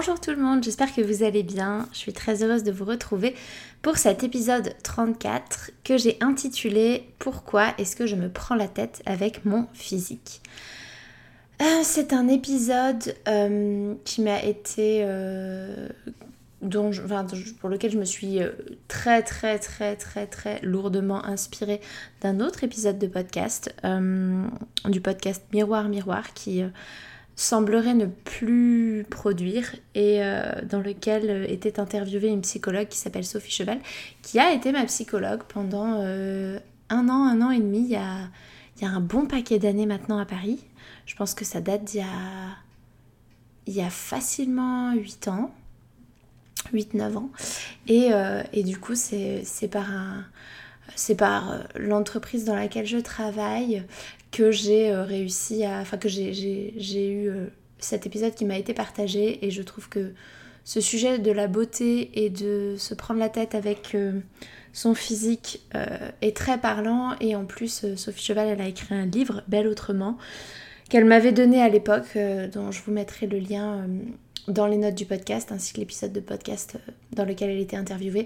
Bonjour tout le monde, j'espère que vous allez bien. Je suis très heureuse de vous retrouver pour cet épisode 34 que j'ai intitulé Pourquoi est-ce que je me prends la tête avec mon physique? Euh, C'est un épisode euh, qui m'a été... Euh, pour lequel je me suis très très très très très lourdement inspirée d'un autre épisode de podcast, du podcast Miroir Miroir qui semblerait ne plus produire et euh, dans lequel était interviewée une psychologue qui s'appelle Sophie Cheval, qui a été ma psychologue pendant euh, un an, un an et demi, il y a, il y a un bon paquet d'années maintenant à Paris. Je pense que ça date d'il y a, il y a facilement 8 ans, 8-9 ans. Et, euh, et, du coup, c'est par un c'est par l'entreprise dans laquelle je travaille que j'ai euh, réussi à. Enfin, que j'ai eu euh, cet épisode qui m'a été partagé et je trouve que ce sujet de la beauté et de se prendre la tête avec euh, son physique est très parlant et en plus Sophie Cheval elle a écrit un livre Belle autrement qu'elle m'avait donné à l'époque dont je vous mettrai le lien dans les notes du podcast ainsi que l'épisode de podcast dans lequel elle était interviewée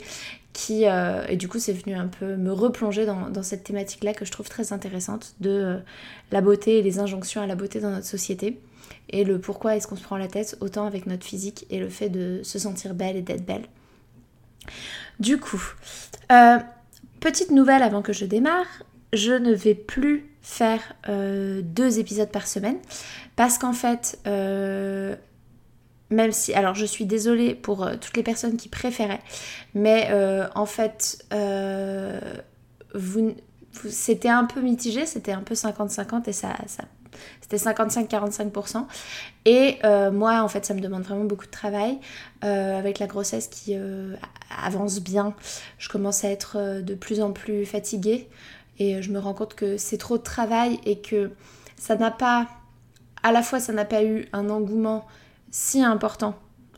qui euh, et du coup c'est venu un peu me replonger dans, cette thématique là que je trouve très intéressante de euh, la beauté et les injonctions à la beauté dans notre société et le pourquoi est-ce qu'on se prend la tête autant avec notre physique et le fait de se sentir belle et d'être belle. Du coup, euh, petite nouvelle avant que je démarre, je ne vais plus faire deux épisodes par semaine parce qu'en fait même si, alors je suis désolée pour euh, toutes les personnes qui préféraient, mais euh, en fait, euh, c'était un peu mitigé, c'était un peu 50-50 et ça, ça c'était 55-45%. Et moi, en fait, ça me demande vraiment beaucoup de travail. avec la grossesse qui avance bien, je commence à être de plus en plus fatiguée. Et je me rends compte que c'est trop de travail et que ça n'a pas... À la fois, ça n'a pas eu un engouement si important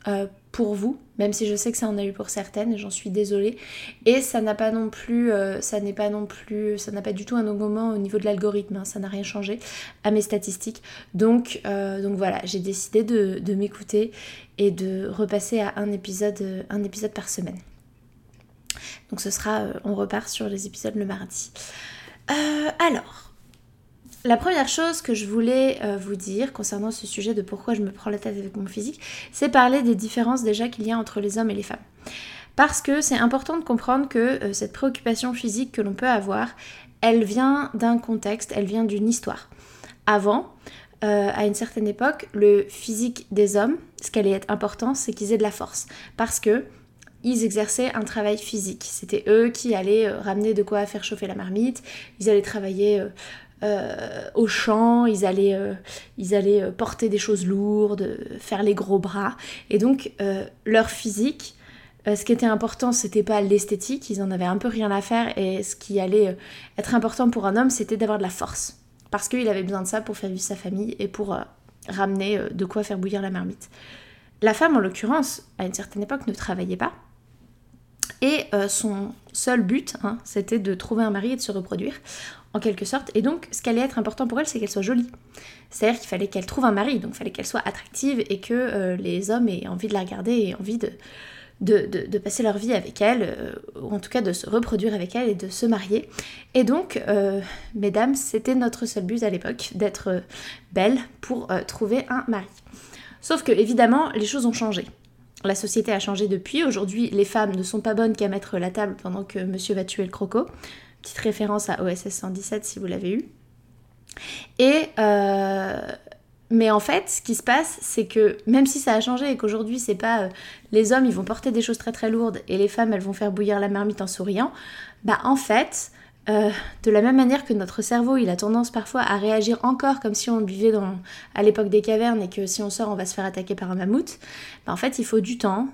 euh, pour vous, même si je sais que ça en a eu pour certaines, j'en suis désolée. Et ça n'a pas non plus, euh, ça n'est pas non plus, ça n'a pas du tout un engouement au niveau de l'algorithme, hein, ça n'a rien changé à mes statistiques. Donc, euh, donc voilà, j'ai décidé de, de m'écouter et de repasser à un épisode, un épisode par semaine. Donc ce sera, on repart sur les épisodes le mardi. alors, la première chose que je voulais euh, vous dire concernant ce sujet de pourquoi je me prends la tête avec mon physique, c'est parler des différences déjà qu'il y a entre les hommes et les femmes. Parce que c'est important de comprendre que euh, cette préoccupation physique que l'on peut avoir, elle vient d'un contexte, elle vient d'une histoire. Avant, euh, à une certaine époque, le physique des hommes, ce qui allait être important, c'est qu'ils aient de la force. Parce que ils exerçaient un travail physique. C'était eux qui allaient ramener de quoi faire chauffer la marmite, ils allaient travailler euh, au champ, ils allaient, euh, ils allaient euh, porter des choses lourdes, faire les gros bras. Et donc, leur physique, ce qui était important, c'était pas l'esthétique, ils en avaient un peu rien à faire. Et ce qui allait être important pour un homme, c'était d'avoir de la force. Parce qu'il avait besoin de ça pour faire vivre sa famille et pour ramener de quoi faire bouillir la marmite. La femme, en l'occurrence, à une certaine époque, ne travaillait pas. Et son seul but, hein, c'était de trouver un mari et de se reproduire en quelque sorte. Et donc, ce qui allait être important pour elle, c'est qu'elle soit jolie. C'est-à-dire qu'il fallait qu'elle trouve un mari, donc il fallait qu'elle soit attractive et que euh, les hommes aient envie de la regarder et envie de, passer leur vie avec elle, euh, ou en tout cas de se reproduire avec elle et de se marier. Et donc, euh, mesdames, c'était notre seul but à l'époque, d'être belle pour trouver un mari. Sauf que évidemment, les choses ont changé. La société a changé depuis. Aujourd'hui, les femmes ne sont pas bonnes qu'à mettre la table pendant que monsieur va tuer le croco. Petite référence à OSS 117 si vous l'avez eu. Et euh, mais en fait, ce qui se passe, c'est que même si ça a changé et qu'aujourd'hui, c'est pas euh, les hommes, ils vont porter des choses très très lourdes et les femmes, elles vont faire bouillir la marmite en souriant, bah en fait, euh, de la même manière que notre cerveau, il a tendance parfois à réagir encore comme si on vivait dans, à l'époque des cavernes et que si on sort, on va se faire attaquer par un mammouth. Bah en fait, il faut du temps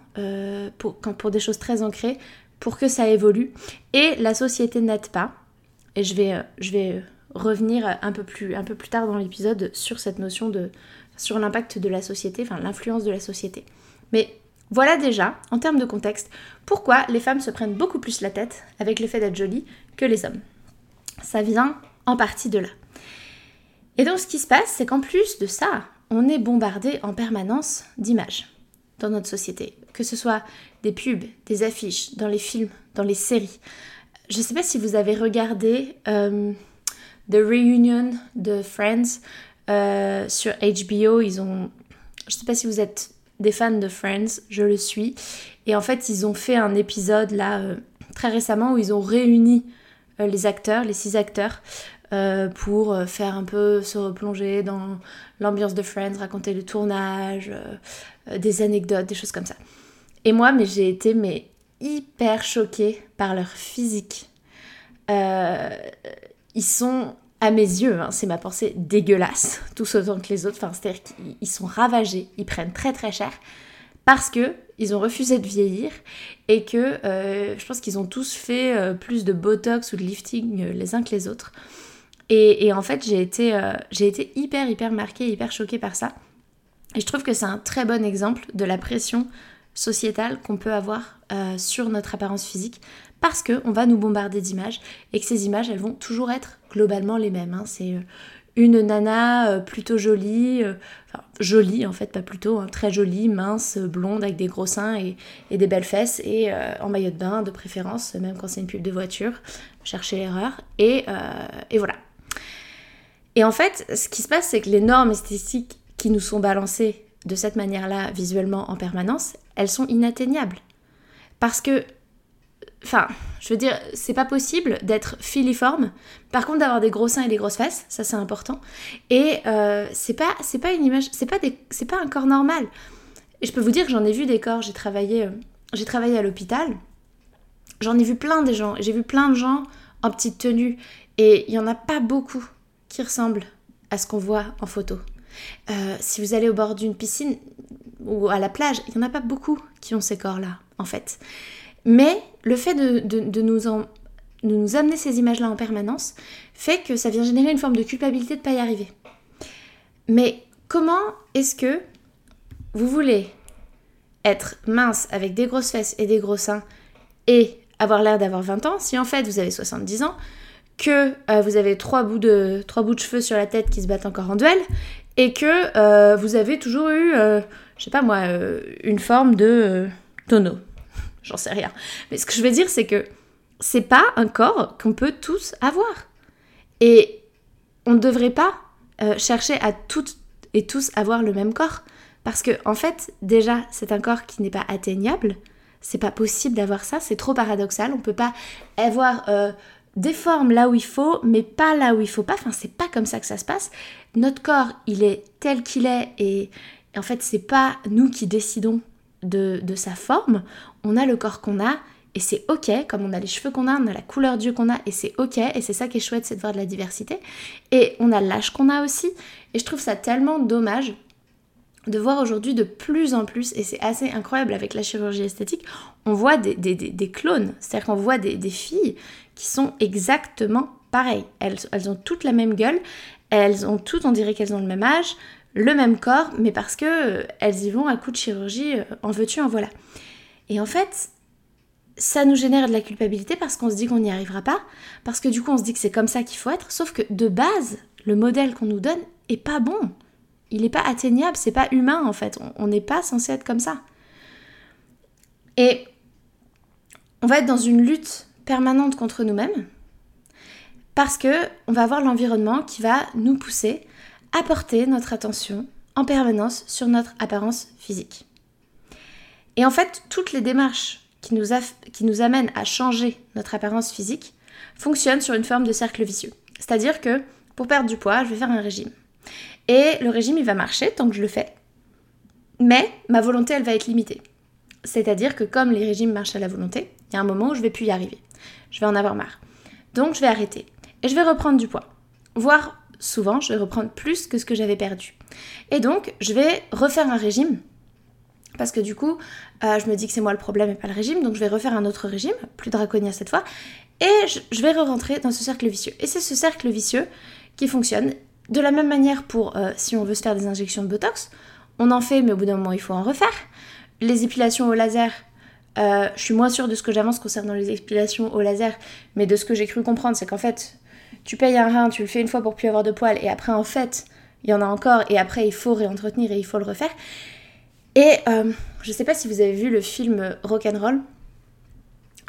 pour, pour des choses très ancrées pour que ça évolue. Et la société n'aide pas. Et je vais, je vais revenir un peu plus, un peu plus tard dans l'épisode sur cette notion de. sur l'impact de la société, enfin l'influence de la société. Mais voilà déjà, en termes de contexte, pourquoi les femmes se prennent beaucoup plus la tête avec le fait d'être jolies que les hommes. Ça vient en partie de là. Et donc ce qui se passe, c'est qu'en plus de ça, on est bombardé en permanence d'images dans notre société. Que ce soit des pubs, des affiches, dans les films, dans les séries. Je ne sais pas si vous avez regardé euh, The Reunion de Friends euh, sur HBO. Ils ont. Je sais pas si vous êtes des fans de Friends, je le suis. Et en fait, ils ont fait un épisode là euh, très récemment où ils ont réuni les acteurs, les six acteurs, pour faire un peu se replonger dans l'ambiance de Friends, raconter le tournage, des anecdotes, des choses comme ça. Et moi, mais j'ai été mais hyper choquée par leur physique. ils sont à mes yeux, hein, c'est ma pensée dégueulasse, tous autant que les autres. Enfin, c'est-à-dire qu'ils sont ravagés, ils prennent très très cher parce que ils ont refusé de vieillir et que euh, je pense qu'ils ont tous fait euh, plus de botox ou de lifting euh, les uns que les autres. Et, en fait, j'ai été, j'ai été hyper hyper marquée, hyper choquée par ça. Et je trouve que c'est un très bon exemple de la pression sociétale qu'on peut avoir sur notre apparence physique parce qu'on va nous bombarder d'images et que ces images, elles vont toujours être globalement les mêmes. Hein. C'est euh, une nana euh, plutôt jolie, euh, enfin jolie en fait, pas plutôt, hein, très jolie, mince, blonde, avec des gros seins et, des belles fesses, et en maillot de bain de préférence, même quand c'est une pub de voiture, chercher l'erreur, et, et voilà. Et en fait, ce qui se passe, c'est que les normes esthétiques qui nous sont balancées de cette manière-là, visuellement en permanence, elles sont inatteignables. Parce que Enfin, je veux dire, c'est pas possible d'être filiforme. Par contre, d'avoir des gros seins et des grosses fesses, ça c'est important. Et euh, c'est pas, c'est pas une image, c'est pas des, c'est pas un corps normal. Et je peux vous dire que j'en ai vu des corps. J'ai travaillé, euh, j'ai travaillé à l'hôpital. J'en ai vu plein des gens. J'ai vu plein de gens en petite tenue. Et il y en a pas beaucoup qui ressemblent à ce qu'on voit en photo. Euh, si vous allez au bord d'une piscine ou à la plage, il y en a pas beaucoup qui ont ces corps-là, en fait. Mais le fait de, nous, nous amener ces images-là en permanence fait que ça vient générer une forme de culpabilité de ne pas y arriver. Mais comment est-ce que vous voulez être mince avec des grosses fesses et des gros seins et avoir l'air d'avoir 20 ans si en fait vous avez 70 ans, que euh, vous avez trois bouts, de, trois cheveux sur la tête qui se battent encore en duel et que euh, vous avez toujours eu, euh, je sais pas moi, une forme de tonneau j'en sais rien. Mais ce que je veux dire, c'est que c'est pas un corps qu'on peut tous avoir. Et on ne devrait pas euh, chercher à toutes et tous avoir le même corps. Parce que, en fait, déjà, c'est un corps qui n'est pas atteignable. C'est pas possible d'avoir ça, c'est trop paradoxal. On peut pas avoir euh, des formes là où il faut, mais pas là où il faut pas. Enfin, c'est pas comme ça que ça se passe. Notre corps, il est tel qu'il est et en fait, c'est pas nous qui décidons de, sa forme, on a le corps qu'on a et c'est ok, comme on a les cheveux qu'on a, on a la couleur d'yeux qu'on a et c'est ok, et c'est ça qui est chouette, c'est de voir de la diversité. Et on a l'âge qu'on a aussi, et je trouve ça tellement dommage de voir aujourd'hui de plus en plus, et c'est assez incroyable avec la chirurgie esthétique, on voit des, clones, c'est-à-dire qu'on voit des, filles qui sont exactement pareilles. Elles, ont toutes la même gueule, elles ont toutes, on dirait qu'elles ont le même âge, le même corps, mais parce que euh, elles y vont à coup de chirurgie, euh, en veux-tu, en voilà. Et en fait, ça nous génère de la culpabilité parce qu'on se dit qu'on n'y arrivera pas, parce que du coup on se dit que c'est comme ça qu'il faut être, sauf que de base, le modèle qu'on nous donne est pas bon. Il n'est pas atteignable, c'est pas humain en fait. On n'est pas censé être comme ça. Et on va être dans une lutte permanente contre nous-mêmes parce que on va avoir l'environnement qui va nous pousser apporter notre attention en permanence sur notre apparence physique. Et en fait, toutes les démarches qui nous, qui nous amènent à changer notre apparence physique fonctionnent sur une forme de cercle vicieux. C'est-à-dire que pour perdre du poids, je vais faire un régime. Et le régime, il va marcher tant que je le fais. Mais ma volonté, elle va être limitée. C'est-à-dire que comme les régimes marchent à la volonté, il y a un moment où je vais plus y arriver. Je vais en avoir marre. Donc je vais arrêter. Et je vais reprendre du poids. Voire souvent, je vais reprendre plus que ce que j'avais perdu. Et donc, je vais refaire un régime. Parce que du coup, euh, je me dis que c'est moi le problème et pas le régime. Donc je vais refaire un autre régime, plus draconien cette fois. Et je, vais re-rentrer dans ce cercle vicieux. Et c'est ce cercle vicieux qui fonctionne. De la même manière pour euh, si on veut se faire des injections de Botox, on en fait, mais au bout d'un moment, il faut en refaire. Les épilations au laser, euh, je suis moins sûre de ce que j'avance concernant les épilations au laser, mais de ce que j'ai cru comprendre, c'est qu'en fait, tu payes un rein, tu le fais une fois pour plus avoir de poils, et après, en fait, il y en a encore, et après, il faut réentretenir et il faut le refaire. Et euh, je sais pas si vous avez vu le film Rock'n'Roll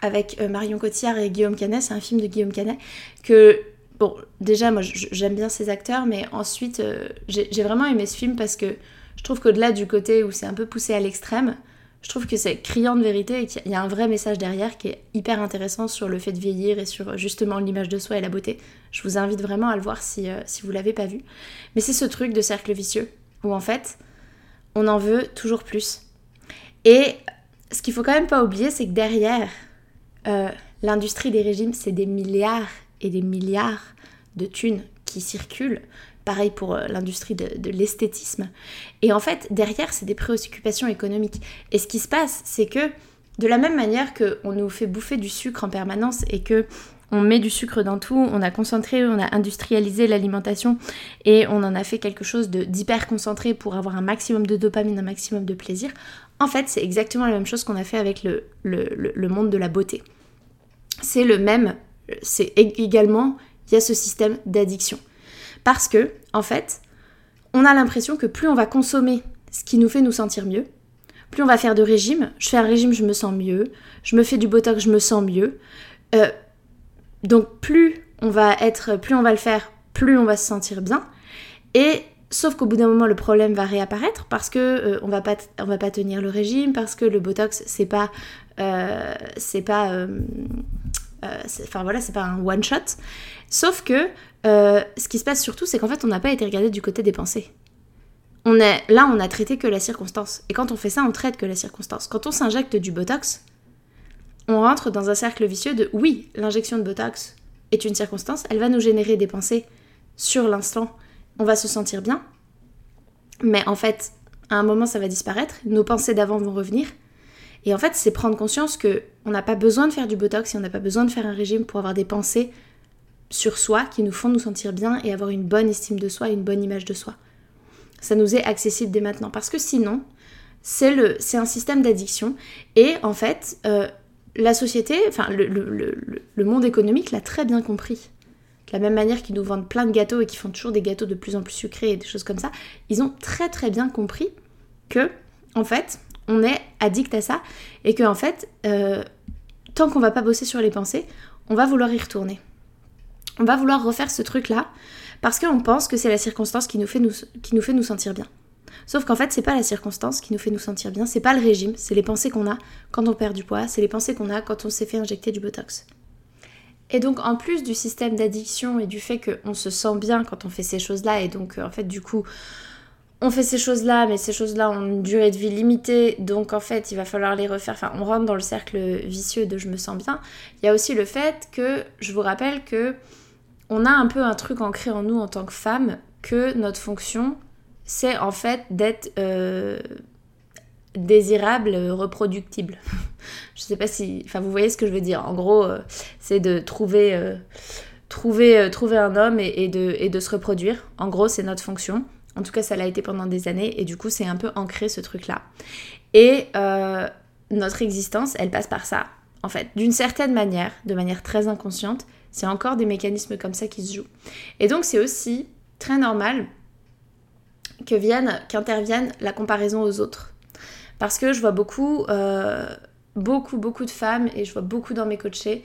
avec euh, Marion Cotillard et Guillaume Canet, c'est un film de Guillaume Canet, que, bon, déjà, moi, j'aime bien ces acteurs, mais ensuite, j'ai vraiment aimé ce film parce que je trouve qu'au-delà du côté où c'est un peu poussé à l'extrême, je trouve que c'est criant de vérité et qu'il y a un vrai message derrière qui est hyper intéressant sur le fait de vieillir et sur justement l'image de soi et la beauté. Je vous invite vraiment à le voir si, euh, si vous l'avez pas vu. Mais c'est ce truc de cercle vicieux où en fait, on en veut toujours plus. Et ce qu'il faut quand même pas oublier, c'est que derrière euh, l'industrie des régimes, c'est des milliards et des milliards de thunes qui circulent Pareil pour euh, l'industrie de, l'esthétisme. Et en fait, derrière, c'est des préoccupations économiques. Et ce qui se passe, c'est que de la même manière qu'on nous fait bouffer du sucre en permanence et que on met du sucre dans tout, on a concentré, on a industrialisé l'alimentation et on en a fait quelque chose d'hyper concentré pour avoir un maximum de dopamine, un maximum de plaisir. En fait, c'est exactement la même chose qu'on a fait avec le, le monde de la beauté. C'est le même, c'est également, il y a ce système d'addiction. Parce que, en fait, on a l'impression que plus on va consommer ce qui nous fait nous sentir mieux, plus on va faire de régime. Je fais un régime, je me sens mieux. Je me fais du botox, je me sens mieux. Euh, donc plus on va être, plus on va le faire, plus on va se sentir bien. Et sauf qu'au bout d'un moment, le problème va réapparaître parce que euh, on va pas, on va pas tenir le régime, parce que le botox c'est pas, euh, c'est pas, enfin voilà, c'est pas un one shot. Sauf que euh, ce qui se passe surtout, c'est qu'en fait, on n'a pas été regardé du côté des pensées. On est, là, on a traité que la circonstance. Et quand on fait ça, on traite que la circonstance. Quand on s'injecte du Botox, on rentre dans un cercle vicieux de oui, l'injection de Botox est une circonstance, elle va nous générer des pensées sur l'instant, on va se sentir bien, mais en fait, à un moment, ça va disparaître, nos pensées d'avant vont revenir, et en fait, c'est prendre conscience que on n'a pas besoin de faire du Botox et on n'a pas besoin de faire un régime pour avoir des pensées sur soi qui nous font nous sentir bien et avoir une bonne estime de soi une bonne image de soi. Ça nous est accessible dès maintenant parce que sinon, c'est un système d'addiction et en fait, euh, la société, enfin le, monde économique l'a très bien compris. De la même manière qu'ils nous vendent plein de gâteaux et qu'ils font toujours des gâteaux de plus en plus sucrés et des choses comme ça, ils ont très très bien compris que, en fait, on est addict à ça et que, en fait, euh, tant qu'on va pas bosser sur les pensées, on va vouloir y retourner on va vouloir refaire ce truc-là parce qu'on pense que c'est la circonstance qui nous, fait nous, sentir bien. Sauf qu'en fait, c'est pas la circonstance qui nous fait nous sentir bien, c'est pas le régime, c'est les pensées qu'on a quand on perd du poids, c'est les pensées qu'on a quand on s'est fait injecter du botox. Et donc, en plus du système d'addiction et du fait qu'on se sent bien quand on fait ces choses-là, et donc euh, en fait, du coup, on fait ces choses-là, mais ces choses-là ont une durée de vie limitée, donc en fait, il va falloir les refaire. Enfin, on rentre dans le cercle vicieux de je me sens bien. Il y a aussi le fait que, je vous rappelle que on a un peu un truc ancré en nous en tant que femme que notre fonction, c'est en fait d'être euh, désirable, reproductible. je sais pas si. Enfin, vous voyez ce que je veux dire. En gros, euh, c'est de trouver, euh, trouver, trouver un homme et de se reproduire. En gros, c'est notre fonction. En tout cas, ça l'a été pendant des années et du coup, c'est un peu ancré ce truc-là. Et notre existence, elle passe par ça. En fait, d'une certaine manière, de manière très inconsciente, c'est encore des mécanismes comme ça qui se jouent. Et donc c'est aussi très normal que vienne, qu'intervienne la comparaison aux autres. Parce que je vois beaucoup, euh, beaucoup, beaucoup de femmes, et je vois beaucoup dans mes coachés,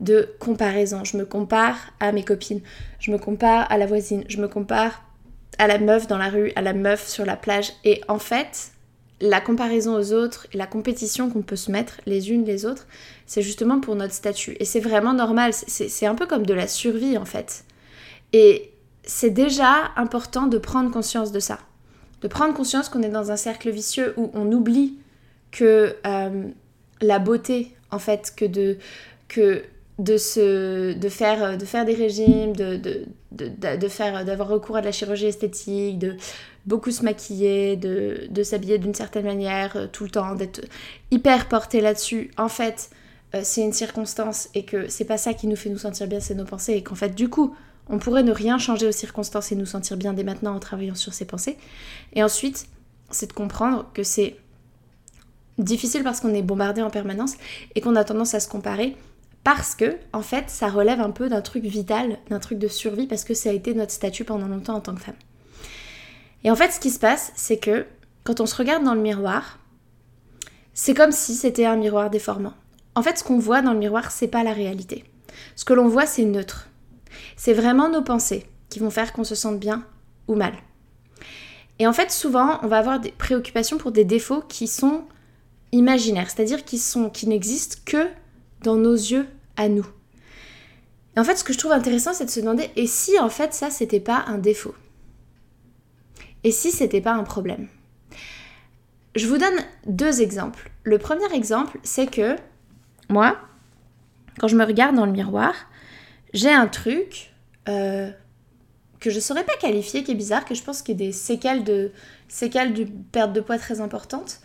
de comparaison. Je me compare à mes copines, je me compare à la voisine, je me compare à la meuf dans la rue, à la meuf sur la plage. Et en fait, la comparaison aux autres et la compétition qu'on peut se mettre les unes les autres, c'est justement pour notre statut. Et c'est vraiment normal, c'est un peu comme de la survie en fait. Et c'est déjà important de prendre conscience de ça. De prendre conscience qu'on est dans un cercle vicieux où on oublie que euh, la beauté, en fait, que de, que de, se, de, faire, de faire des régimes, de, de, de faire, d'avoir recours à de la chirurgie esthétique, de beaucoup se maquiller, de, s'habiller d'une certaine manière euh, tout le temps, d'être hyper porté là-dessus. En fait, euh, c'est une circonstance et que c'est pas ça qui nous fait nous sentir bien, c'est nos pensées. Et qu'en fait, du coup, on pourrait ne rien changer aux circonstances et nous sentir bien dès maintenant en travaillant sur ses pensées. Et ensuite, c'est de comprendre que c'est difficile parce qu'on est bombardé en permanence et qu'on a tendance à se comparer parce que, en fait, ça relève un peu d'un truc vital, d'un truc de survie, parce que ça a été notre statut pendant longtemps en tant que femme. Et en fait, ce qui se passe, c'est que quand on se regarde dans le miroir, c'est comme si c'était un miroir déformant. En fait, ce qu'on voit dans le miroir, c'est pas la réalité. Ce que l'on voit, c'est neutre. C'est vraiment nos pensées qui vont faire qu'on se sente bien ou mal. Et en fait, souvent, on va avoir des préoccupations pour des défauts qui sont imaginaires, c'est-à-dire qui, qui n'existent que dans nos yeux à nous. Et en fait, ce que je trouve intéressant, c'est de se demander et si en fait ça, c'était pas un défaut? Et si c'était pas un problème? Je vous donne deux exemples. Le premier exemple, c'est que moi, quand je me regarde dans le miroir, j'ai un truc euh, que je saurais pas qualifier, qui est bizarre, que je pense qu'il y a des séquelles de séquelles de perte de poids très importantes.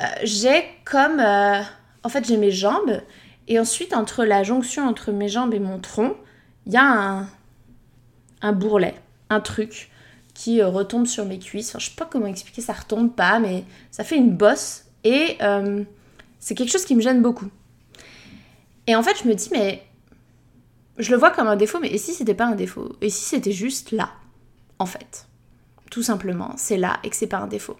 Euh, j'ai comme euh, en fait j'ai mes jambes et ensuite entre la jonction entre mes jambes et mon tronc, il y a un bourrelet, un truc qui retombe sur mes cuisses. Enfin, je sais pas comment expliquer, ça retombe pas, mais ça fait une bosse et c'est quelque chose qui me gêne beaucoup. Et en fait, je me dis, mais je le vois comme un défaut, mais et si c'était pas un défaut? Et si c'était juste là, en fait? Tout simplement, c'est là et que c'est pas un défaut.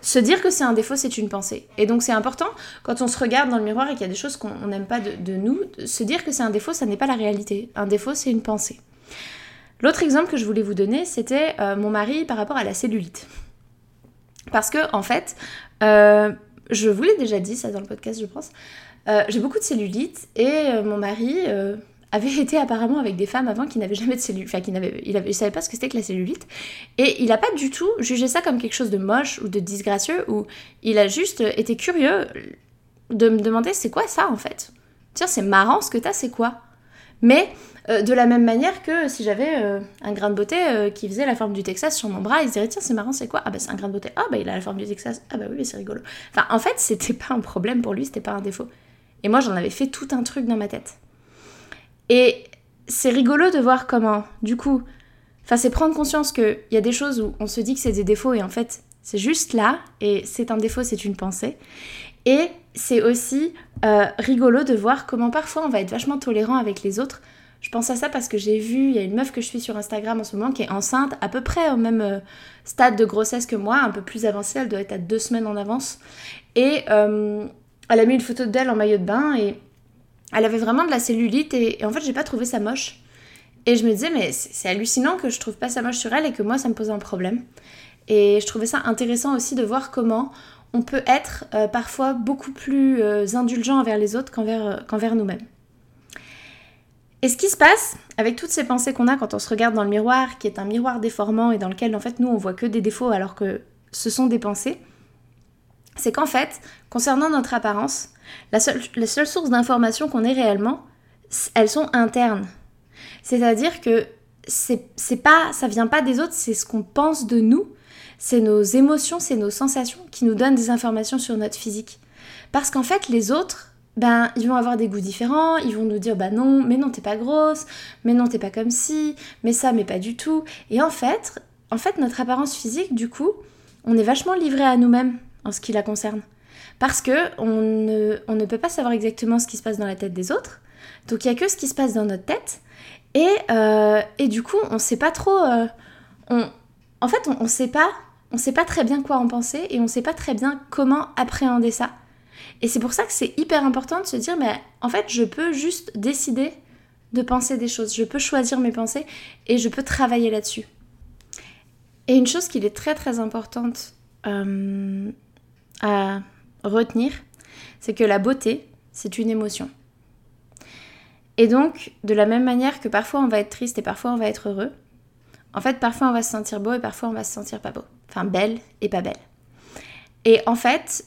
Se dire que c'est un défaut, c'est une pensée. Et donc c'est important, quand on se regarde dans le miroir et qu'il y a des choses qu'on n'aime pas de, nous, se dire que c'est un défaut, ça n'est pas la réalité. Un défaut, c'est une pensée. L'autre exemple que je voulais vous donner, c'était euh, mon mari par rapport à la cellulite. Parce que, en fait, euh, je vous l'ai déjà dit, ça dans le podcast, je pense, euh, j'ai beaucoup de cellulite et mon mari avait été apparemment avec des femmes avant qui n'avaient jamais de cellulite, enfin qui n'avaient, il, avait, savait pas ce que c'était que la cellulite et il n'a pas du tout jugé ça comme quelque chose de moche ou de disgracieux ou il a juste été curieux de me demander c'est quoi ça en fait. Tiens c'est marrant ce que t'as c'est quoi? Mais de la même manière que si j'avais un grain de beauté qui faisait la forme du Texas sur mon bras, il se dirait tiens c'est marrant c'est quoi? Ah bah c'est un grain de beauté. Ah bah il a la forme du Texas. Ah bah oui c'est rigolo. Enfin en fait c'était pas un problème pour lui, c'était pas un défaut. Et moi, j'en avais fait tout un truc dans ma tête. Et c'est rigolo de voir comment, du coup, enfin, c'est prendre conscience qu'il y a des choses où on se dit que c'est des défauts et en fait, c'est juste là, et c'est un défaut, c'est une pensée. Et c'est aussi euh, rigolo de voir comment parfois on va être vachement tolérant avec les autres. Je pense à ça parce que j'ai vu, il y a une meuf que je suis sur Instagram en ce moment qui est enceinte, à peu près au même euh, stade de grossesse que moi, un peu plus avancée, elle doit être à deux semaines en avance. Et euh, elle a mis une photo d'elle en maillot de bain et elle avait vraiment de la cellulite et, en fait j'ai pas trouvé ça moche. Et je me disais mais c'est hallucinant que je trouve pas ça moche sur elle et que moi ça me pose un problème. Et je trouvais ça intéressant aussi de voir comment on peut être euh, parfois beaucoup plus euh, indulgent envers les autres qu'envers euh, qu'envers nous-mêmes. Et ce qui se passe avec toutes ces pensées qu'on a quand on se regarde dans le miroir, qui est un miroir déformant et dans lequel en fait nous on voit que des défauts alors que ce sont des pensées, c'est qu'en fait, concernant notre apparence, la seule, les seules sources d'informations qu'on ait réellement, elles sont internes. C'est-à-dire que c'est pas, ça vient pas des autres, c'est ce qu'on pense de nous, c'est nos émotions, c'est nos sensations qui nous donnent des informations sur notre physique. Parce qu'en fait, les autres, ben, ils vont avoir des goûts différents, ils vont nous dire, bah non, mais non, t'es pas grosse, mais non, t'es pas comme ci, mais ça, mais pas du tout. Et en fait, en fait, notre apparence physique, du coup, on est vachement livré à nous-mêmes en ce qui la concerne. Parce que on ne, on ne peut pas savoir exactement ce qui se passe dans la tête des autres. Donc il n'y a que ce qui se passe dans notre tête. Et, euh, et du coup, on ne sait pas trop... Euh, on, en fait, on ne sait pas on sait pas très bien quoi en penser et on ne sait pas très bien comment appréhender ça. Et c'est pour ça que c'est hyper important de se dire, mais en fait, je peux juste décider de penser des choses, je peux choisir mes pensées et je peux travailler là-dessus. Et une chose qu'il est très très importante euh, à retenir, c'est que la beauté, c'est une émotion. Et donc, de la même manière que parfois on va être triste et parfois on va être heureux, en fait, parfois on va se sentir beau et parfois on va se sentir pas beau. Enfin, belle et pas belle. Et en fait,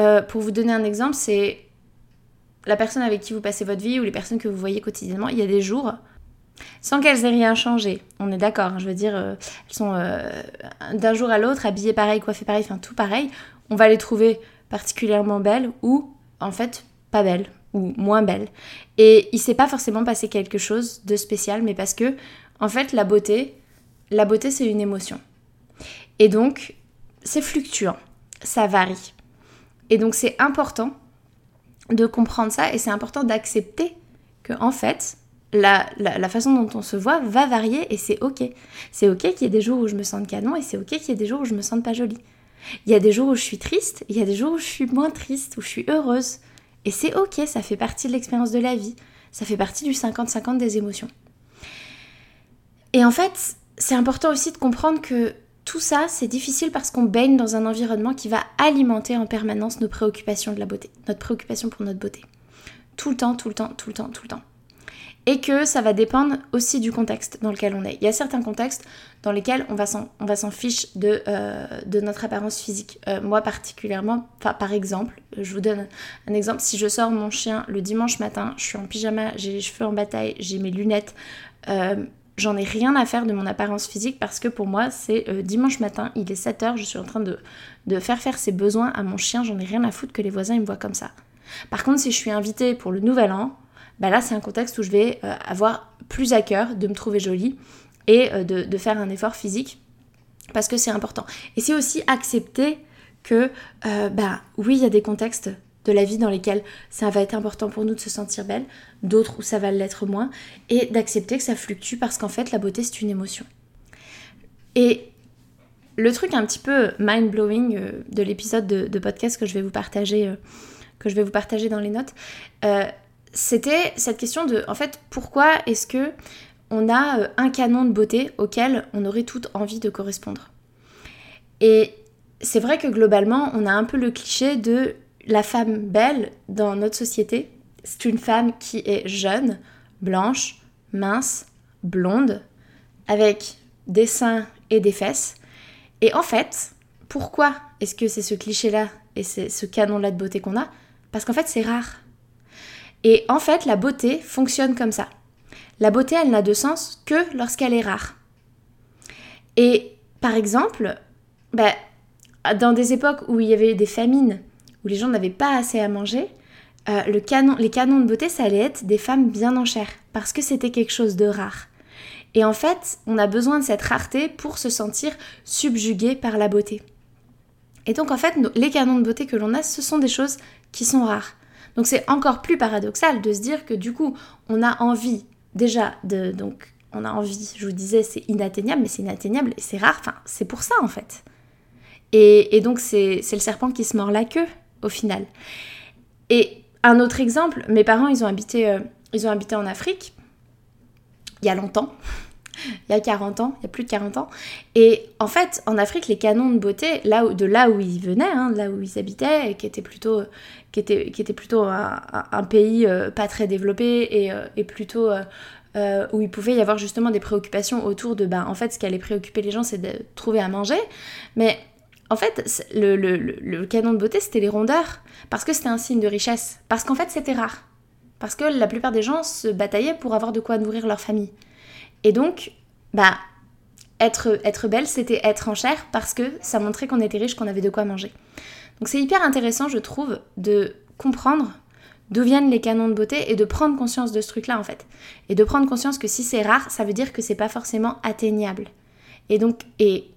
euh, pour vous donner un exemple, c'est la personne avec qui vous passez votre vie ou les personnes que vous voyez quotidiennement. Il y a des jours, sans qu'elles aient rien changé, on est d'accord, hein, je veux dire, euh, elles sont euh, d'un jour à l'autre habillées pareil, coiffées pareil, enfin tout pareil, on va les trouver particulièrement belles ou en fait pas belles ou moins belles. Et il s'est pas forcément passé quelque chose de spécial, mais parce que en fait la beauté, la beauté c'est une émotion. Et donc c'est fluctuant, ça varie. Et donc c'est important de comprendre ça et c'est important d'accepter que en fait la, façon dont on se voit va varier et c'est ok. C'est ok qu'il y ait des jours où je me sente canon et c'est ok qu'il y ait des jours où je me sente pas jolie. Il y a des jours où je suis triste, il y a des jours où je suis moins triste, où je suis heureuse. Et c'est ok, ça fait partie de l'expérience de la vie. Ça fait partie du 50-50 des émotions. Et en fait, c'est important aussi de comprendre que tout ça, c'est difficile parce qu'on baigne dans un environnement qui va alimenter en permanence nos préoccupations de la beauté, notre préoccupation pour notre beauté. Tout le temps, tout le temps, tout le temps, tout le temps. Et que ça va dépendre aussi du contexte dans lequel on est. Il y a certains contextes dans lesquels on va s'en fiche de, euh, de notre apparence physique. Euh, moi particulièrement, par exemple, je vous donne un exemple, si je sors mon chien le dimanche matin, je suis en pyjama, j'ai les cheveux en bataille, j'ai mes lunettes, euh, j'en ai rien à faire de mon apparence physique parce que pour moi c'est euh, dimanche matin, il est 7h, je suis en train de, faire faire ses besoins à mon chien, j'en ai rien à foutre que les voisins me voient comme ça. Par contre si je suis invitée pour le nouvel an, bah là c'est un contexte où je vais euh, avoir plus à cœur de me trouver jolie et euh, de, faire un effort physique parce que c'est important. Et c'est aussi accepter que bah oui il y a des contextes de la vie dans lesquelles ça va être important pour nous de se sentir belle, d'autres où ça va l'être moins, et d'accepter que ça fluctue parce qu'en fait la beauté c'est une émotion. Et le truc un petit peu mind-blowing euh, de l'épisode de, podcast que je vais vous partager, euh, que je vais vous partager dans les notes, euh, c'était cette question de, en fait, pourquoi est-ce que on a un canon de beauté auquel on aurait toute envie de correspondre? Et c'est vrai que globalement, on a un peu le cliché de la femme belle dans notre société, c'est une femme qui est jeune, blanche, mince, blonde, avec des seins et des fesses. Et en fait, pourquoi est-ce que c'est ce cliché-là et c'est ce canon-là de beauté qu'on a? Parce qu'en fait, c'est rare. Et en fait, la beauté fonctionne comme ça. La beauté, elle n'a de sens que lorsqu'elle est rare. Et par exemple, bah, dans des époques où il y avait des famines, où les gens n'avaient pas assez à manger, euh, les canons de beauté, ça allait être des femmes bien en chair, parce que c'était quelque chose de rare. Et en fait, on a besoin de cette rareté pour se sentir subjugué par la beauté. Et donc en fait, les canons de beauté que l'on a, ce sont des choses qui sont rares. Donc c'est encore plus paradoxal de se dire que du coup, on a envie déjà de... Donc on a envie, je vous disais, c'est inatteignable, mais c'est inatteignable et c'est rare. Enfin, c'est pour ça en fait. Et donc c'est le serpent qui se mord la queue au final. Et un autre exemple, mes parents, ils ont habité, euh, ils ont habité en Afrique il y a longtemps, il y a 40 ans, il y a plus de 40 ans. Et en fait, en Afrique, les canons de beauté, là où, de là où ils venaient, hein, là où ils habitaient, qui était plutôt, qui était, qui était plutôt un, pays euh, pas très développé et, euh, plutôt où il pouvait y avoir justement des préoccupations autour de, ben, en fait, ce qui allait préoccuper les gens, c'est de trouver à manger. Mais en fait, le, canon de beauté, c'était les rondeurs, parce que c'était un signe de richesse, parce qu'en fait, c'était rare, parce que la plupart des gens se bataillaient pour avoir de quoi nourrir leur famille. Et donc, bah, être, être belle, c'était être en chair, parce que ça montrait qu'on était riche, qu'on avait de quoi manger. Donc c'est hyper intéressant, je trouve, de comprendre d'où viennent les canons de beauté et de prendre conscience de ce truc-là, en fait. Et de prendre conscience que si c'est rare, ça veut dire que c'est pas forcément atteignable. Et donc, et,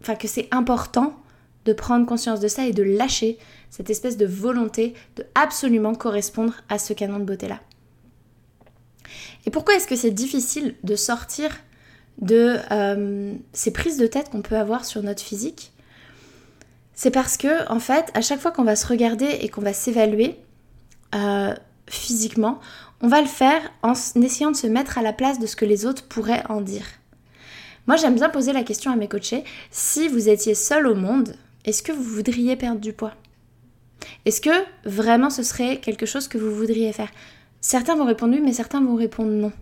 enfin, que c'est important de prendre conscience de ça et de lâcher cette espèce de volonté de absolument correspondre à ce canon de beauté-là. Et pourquoi est-ce que c'est difficile de sortir de euh, ces prises de tête qu'on peut avoir sur notre physique? C'est parce que, en fait, à chaque fois qu'on va se regarder et qu'on va s'évaluer euh, physiquement, on va le faire en essayant de se mettre à la place de ce que les autres pourraient en dire. Moi, j'aime bien poser la question à mes coachés, si vous étiez seul au monde, est-ce que vous voudriez perdre du poids? Est-ce que vraiment ce serait quelque chose que vous voudriez faire? Certains vont répondre oui, mais certains vont répondre non.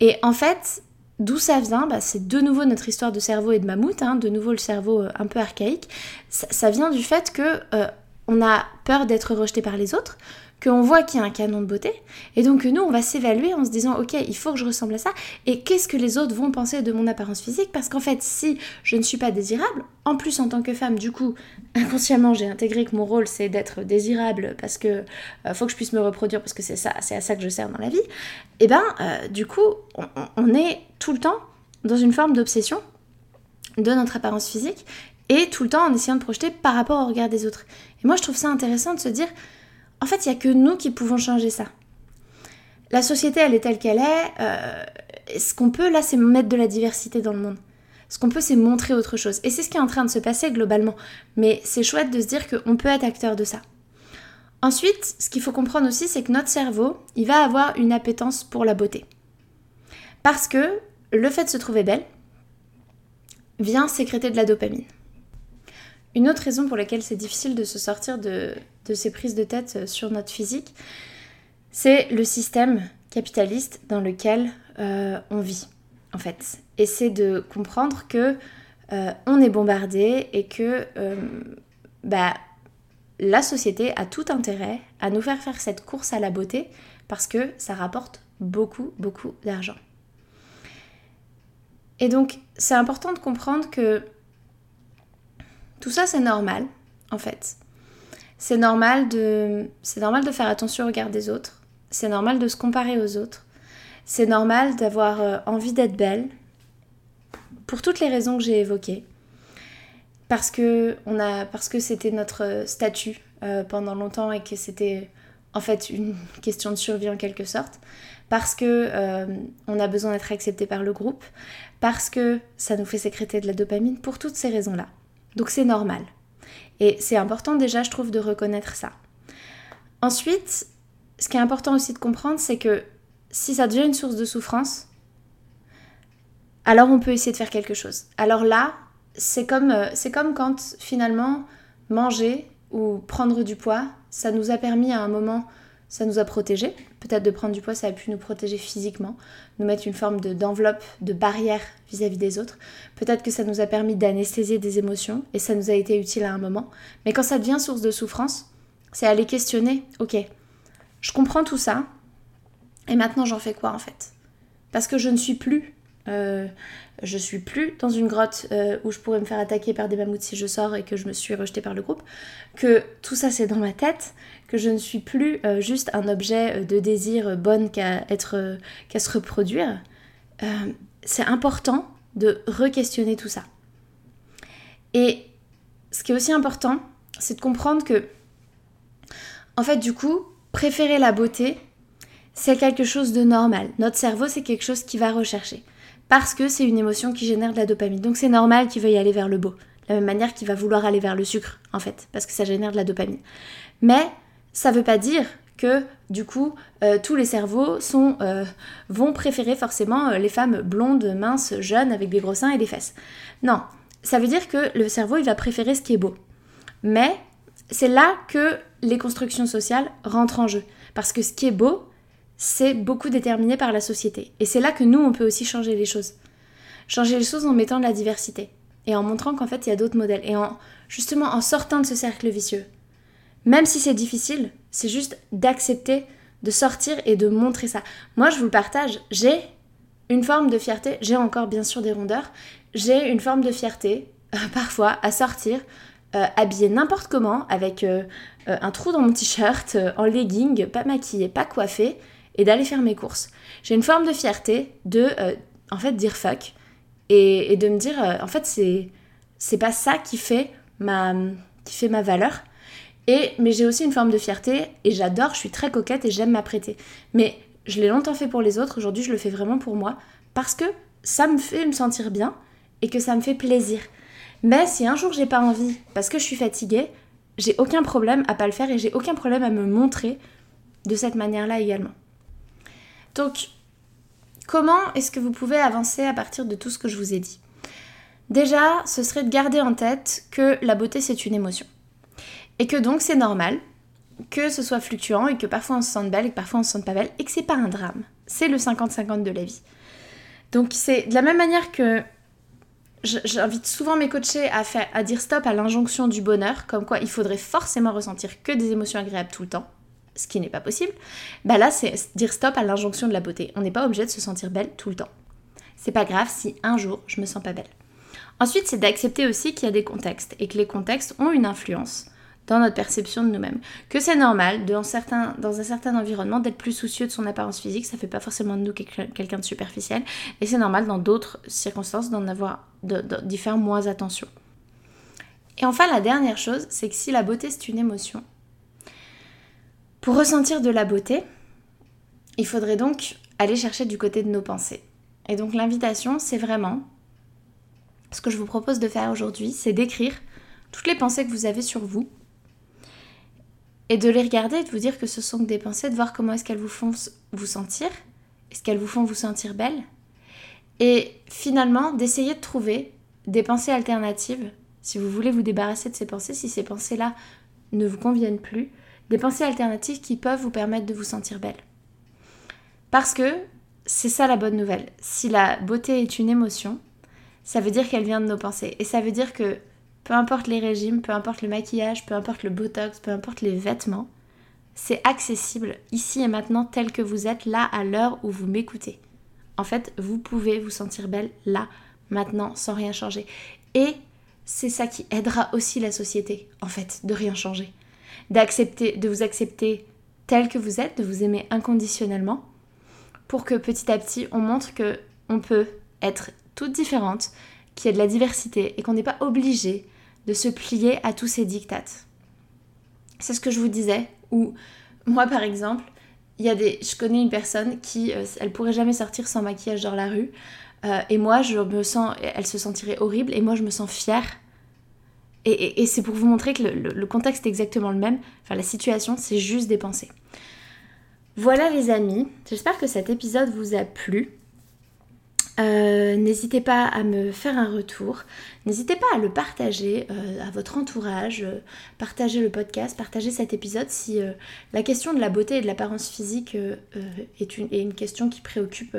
Et en fait, d'où ça vient? Bah, C'est de nouveau notre histoire de cerveau et de mammouth, hein, de nouveau le cerveau euh, un peu archaïque. Ça, vient du fait que euh, on a peur d'être rejeté par les autres, qu'on voit qu'il y a un canon de beauté, et donc nous, on va s'évaluer en se disant, ok, il faut que je ressemble à ça, et qu'est-ce que les autres vont penser de mon apparence physique? Parce qu'en fait, si je ne suis pas désirable, en plus en tant que femme, du coup, inconsciemment, j'ai intégré que mon rôle, c'est d'être désirable, parce que euh, faut que je puisse me reproduire, parce que c'est ça, c'est à ça que je sers dans la vie, et ben, euh, du coup, on est tout le temps dans une forme d'obsession de notre apparence physique, et tout le temps en essayant de projeter par rapport au regard des autres. Et moi, je trouve ça intéressant de se dire, en fait, il n'y a que nous qui pouvons changer ça. La société, elle est telle qu'elle est. Euh, ce qu'on peut, là, c'est mettre de la diversité dans le monde. Ce qu'on peut, c'est montrer autre chose. Et c'est ce qui est en train de se passer globalement. Mais c'est chouette de se dire qu'on peut être acteur de ça. Ensuite, ce qu'il faut comprendre aussi, c'est que notre cerveau, il va avoir une appétence pour la beauté. Parce que le fait de se trouver belle vient sécréter de la dopamine. Une autre raison pour laquelle c'est difficile de se sortir de, ces prises de tête euh, sur notre physique, c'est le système capitaliste dans lequel euh, on vit, en fait. Et c'est de comprendre que euh, on est bombardé et que bah, la société a tout intérêt à nous faire faire cette course à la beauté parce que ça rapporte beaucoup, beaucoup d'argent. Et donc, c'est important de comprendre que tout ça, c'est normal, en fait. C'est normal de, normal de faire attention au regard des autres. C'est normal de se comparer aux autres. C'est normal d'avoir euh, envie d'être belle pour toutes les raisons que j'ai évoquées. Parce que on a, parce que c'était notre statut euh, pendant longtemps et que c'était en fait une question de survie en quelque sorte. Parce que euh, on a besoin d'être accepté par le groupe. Parce que ça nous fait sécréter de la dopamine. Pour toutes ces raisons-là. Donc c'est normal. Et c'est important déjà, je trouve, de reconnaître ça. Ensuite, ce qui est important aussi de comprendre, c'est que si ça devient une source de souffrance, alors on peut essayer de faire quelque chose. Alors là, c'est comme, euh, c'est comme quand finalement manger ou prendre du poids, ça nous a permis à un moment ça nous a protégés. Peut-être de prendre du poids, ça a pu nous protéger physiquement, nous mettre une forme d'enveloppe, de, barrière vis-à-vis des autres. Peut-être que ça nous a permis d'anesthésier des émotions et ça nous a été utile à un moment. Mais quand ça devient source de souffrance, c'est aller questionner, ok, je comprends tout ça, et maintenant j'en fais quoi en fait? Parce que je ne suis plus euh, je suis plus dans une grotte euh, où je pourrais me faire attaquer par des mammouths si je sors et que je me suis rejetée par le groupe, que tout ça c'est dans ma tête, que je ne suis plus euh, juste un objet de désir bonne qu'à être qu'à se reproduire. c'est important de re-questionner tout ça. Et ce qui est aussi important, c'est de comprendre que, en fait, du coup, préférer la beauté, c'est quelque chose de normal. Notre cerveau, c'est quelque chose qui va rechercher parce que c'est une émotion qui génère de la dopamine. Donc c'est normal qu'il veuille aller vers le beau, de la même manière qu'il va vouloir aller vers le sucre, en fait, parce que ça génère de la dopamine. Mais ça veut pas dire que du coup euh, tous les cerveaux euh, vont préférer forcément euh, les femmes blondes, minces, jeunes, avec des gros seins et des fesses. Non, ça veut dire que le cerveau il va préférer ce qui est beau. Mais c'est là que les constructions sociales rentrent en jeu. Parce que ce qui est beau, c'est beaucoup déterminé par la société. Et c'est là que nous, on peut aussi changer les choses. Changer les choses en mettant de la diversité. Et en montrant qu'en fait, il y a d'autres modèles. Et en justement en sortant de ce cercle vicieux. Même si c'est difficile, c'est juste d'accepter de sortir et de montrer ça. Moi, je vous le partage, j'ai une forme de fierté, j'ai encore bien sûr des rondeurs, j'ai une forme de fierté euh, parfois à sortir, euh, habillée n'importe comment, avec euh, un trou dans mon t-shirt, en legging, pas maquillée, pas coiffée, et d'aller faire mes courses. J'ai une forme de fierté de, en fait, dire fuck et, de me dire, en fait, c'est, c'est pas ça qui fait ma, qui fait ma valeur. Et, mais j'ai aussi une forme de fierté et j'adore, je suis très coquette et j'aime m'apprêter. Mais je l'ai longtemps fait pour les autres, aujourd'hui je le fais vraiment pour moi parce que ça me fait me sentir bien et que ça me fait plaisir. Mais si un jour j'ai pas envie parce que je suis fatiguée, j'ai aucun problème à pas le faire et j'ai aucun problème à me montrer de cette manière-là également. Donc, comment est-ce que vous pouvez avancer à partir de tout ce que je vous ai dit? Déjà, ce serait de garder en tête que la beauté c'est une émotion. Et que donc c'est normal que ce soit fluctuant et que parfois on se sente belle et que parfois on se sente pas belle et que c'est pas un drame. C'est le 50-50 de la vie. Donc c'est de la même manière que j'invite souvent mes coachés à, faire, à dire stop à l'injonction du bonheur, comme quoi il faudrait forcément ressentir que des émotions agréables tout le temps, ce qui n'est pas possible. Bah là, c'est dire stop à l'injonction de la beauté. On n'est pas obligé de se sentir belle tout le temps. C'est pas grave si un jour je me sens pas belle. Ensuite, c'est d'accepter aussi qu'il y a des contextes et que les contextes ont une influence dans notre perception de nous-mêmes. Que c'est normal, dans, certains, dans un certain environnement, d'être plus soucieux de son apparence physique, ça fait pas forcément de nous quelqu'un de superficiel, et c'est normal dans d'autres circonstances d'en avoir, d'y faire moins attention. Et enfin, la dernière chose, c'est que si la beauté c'est une émotion, pour ressentir de la beauté, il faudrait donc aller chercher du côté de nos pensées. Et donc l'invitation, c'est vraiment, ce que je vous propose de faire aujourd'hui, c'est d'écrire toutes les pensées que vous avez sur vous, et de les regarder, de vous dire que ce sont des pensées, de voir comment est-ce qu'elles vous font vous sentir, est-ce qu'elles vous font vous sentir belle, et finalement d'essayer de trouver des pensées alternatives, si vous voulez vous débarrasser de ces pensées, si ces pensées-là ne vous conviennent plus, des pensées alternatives qui peuvent vous permettre de vous sentir belle. Parce que c'est ça la bonne nouvelle. Si la beauté est une émotion, ça veut dire qu'elle vient de nos pensées. Et ça veut dire que peu importe les régimes, peu importe le maquillage, peu importe le botox, peu importe les vêtements, c'est accessible ici et maintenant tel que vous êtes là à l'heure où vous m'écoutez. En fait, vous pouvez vous sentir belle là, maintenant, sans rien changer. Et c'est ça qui aidera aussi la société, en fait, de rien changer. D'accepter, de vous accepter tel que vous êtes, de vous aimer inconditionnellement, pour que petit à petit, on montre que on peut être toutes différentes, qu'il y a de la diversité et qu'on n'est pas obligé de se plier à tous ces dictates. C'est ce que je vous disais, où moi par exemple, il je connais une personne qui, euh, elle pourrait jamais sortir sans maquillage dans la rue, euh, et moi je me sens, elle se sentirait horrible, et moi je me sens fière. Et, c'est pour vous montrer que le, le, contexte est exactement le même, enfin la situation c'est juste des pensées. Voilà les amis, j'espère que cet épisode vous a plu. Euh, n'hésitez pas à me faire un retour. N'hésitez pas à le partager euh, à votre entourage, euh, partager le podcast, partager cet épisode si la question de la beauté et de l'apparence physique est une, est, une, question qui préoccupe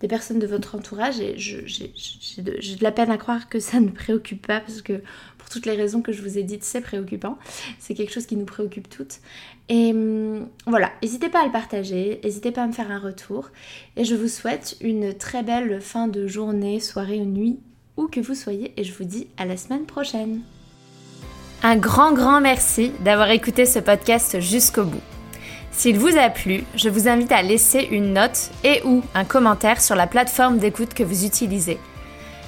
des personnes de votre entourage. Et j'ai de, la peine à croire que ça ne préoccupe pas parce que pour toutes les raisons que je vous ai dites, c'est préoccupant. C'est quelque chose qui nous préoccupe toutes. Et hum, voilà, n'hésitez pas à le partager, n'hésitez pas à me faire un retour. Et je vous souhaite une très belle fin de journée, soirée ou nuit, où que vous soyez. Et je vous dis à la semaine prochaine. Un grand, grand merci d'avoir écouté ce podcast jusqu'au bout. S'il vous a plu, je vous invite à laisser une note et ou un commentaire sur la plateforme d'écoute que vous utilisez.